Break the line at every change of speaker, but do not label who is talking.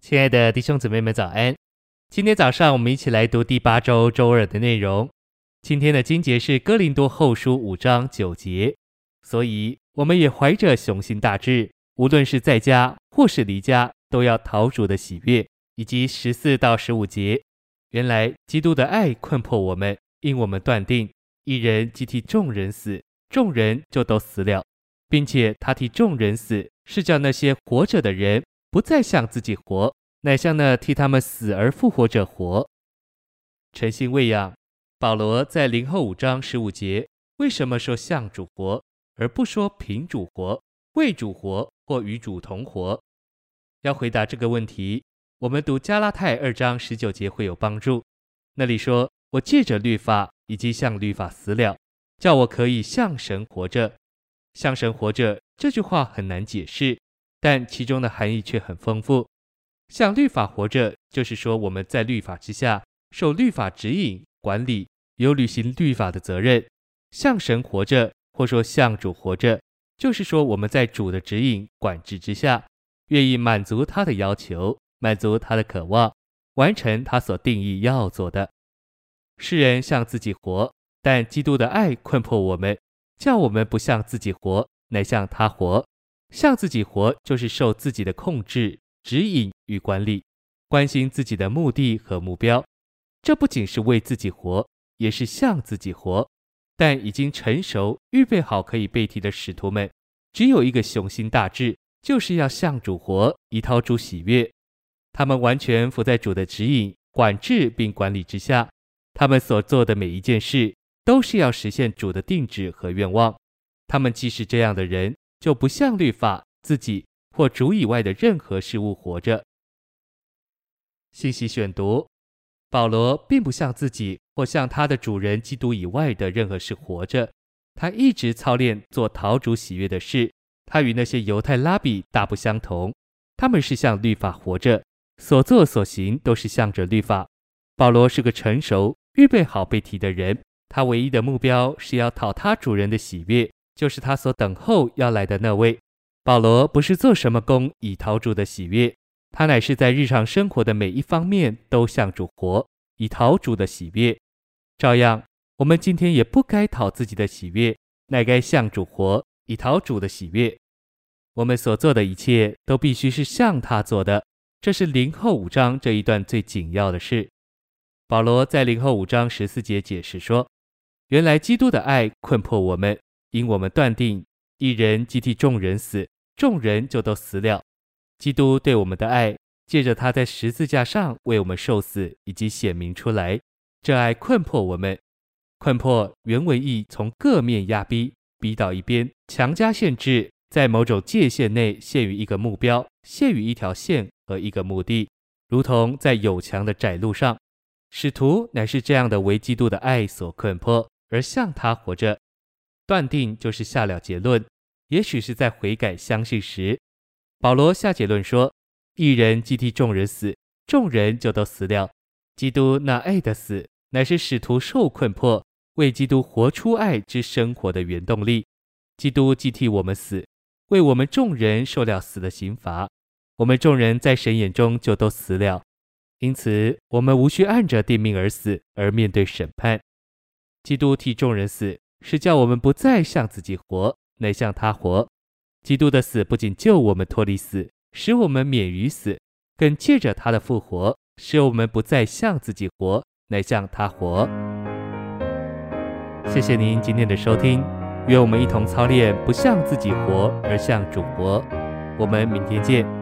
亲爱的弟兄姊妹们，早安！今天早上我们一起来读第八周周二的内容。今天的经节是哥林多后书五章九节，所以我们也怀着雄心大志，无论是在家或是离家，都要讨主的喜悦。以及十四到十五节，原来基督的爱困迫我们，因我们断定一人既替众人死，众人就都死了，并且他替众人死，是叫那些活着的人不再向自己活，乃像那替他们死而复活者活。诚信喂养，保罗在林后五章十五节，为什么说像主活，而不说凭主活、为主活或与主同活？要回答这个问题。我们读加拉太二章十九节会有帮助。那里说：“我借着律法以及向律法死了，叫我可以向神活着。向神活着这句话很难解释，但其中的含义却很丰富。向律法活着，就是说我们在律法之下，受律法指引、管理，有履行律法的责任。向神活着，或说向主活着，就是说我们在主的指引、管制之下，愿意满足他的要求。”满足他的渴望，完成他所定义要做的。世人向自己活，但基督的爱困迫我们，叫我们不向自己活，乃向他活。向自己活，就是受自己的控制、指引与管理，关心自己的目的和目标。这不仅是为自己活，也是向自己活。但已经成熟、预备好可以被提的使徒们，只有一个雄心大志，就是要向主活，以掏主喜悦。他们完全服在主的指引、管制并管理之下，他们所做的每一件事都是要实现主的定旨和愿望。他们既是这样的人，就不像律法、自己或主以外的任何事物活着。信息选读：保罗并不像自己或像他的主人基督以外的任何事活着，他一直操练做讨主喜悦的事。他与那些犹太拉比大不相同，他们是向律法活着。所作所行都是向着律法。保罗是个成熟、预备好被提的人，他唯一的目标是要讨他主人的喜悦，就是他所等候要来的那位。保罗不是做什么工以讨主的喜悦，他乃是在日常生活的每一方面都向主活，以讨主的喜悦。照样，我们今天也不该讨自己的喜悦，乃该向主活，以讨主的喜悦。我们所做的一切都必须是向他做的。这是林后五章这一段最紧要的事。保罗在林后五章十四节解释说：“原来基督的爱困迫我们，因我们断定一人即替众人死，众人就都死了。基督对我们的爱，借着他在十字架上为我们受死，已经显明出来。这爱困迫我们，困迫原文意从各面压逼，逼到一边，强加限制。”在某种界限内限于一个目标，限于一条线和一个目的，如同在有墙的窄路上。使徒乃是这样的为基督的爱所困迫，而向他活着。断定就是下了结论，也许是在悔改相信时，保罗下结论说：一人既替众人死，众人就都死了。基督那爱的死，乃是使徒受困迫，为基督活出爱之生活的原动力。基督既替我们死。为我们众人受了死的刑罚，我们众人在神眼中就都死了，因此我们无需按着定命而死，而面对审判。基督替众人死，是叫我们不再向自己活，乃向他活。基督的死不仅救我们脱离死，使我们免于死，更借着他的复活，使我们不再向自己活，乃向他活。谢谢您今天的收听。愿我们一同操练，不向自己活，而向主活。我们明天见。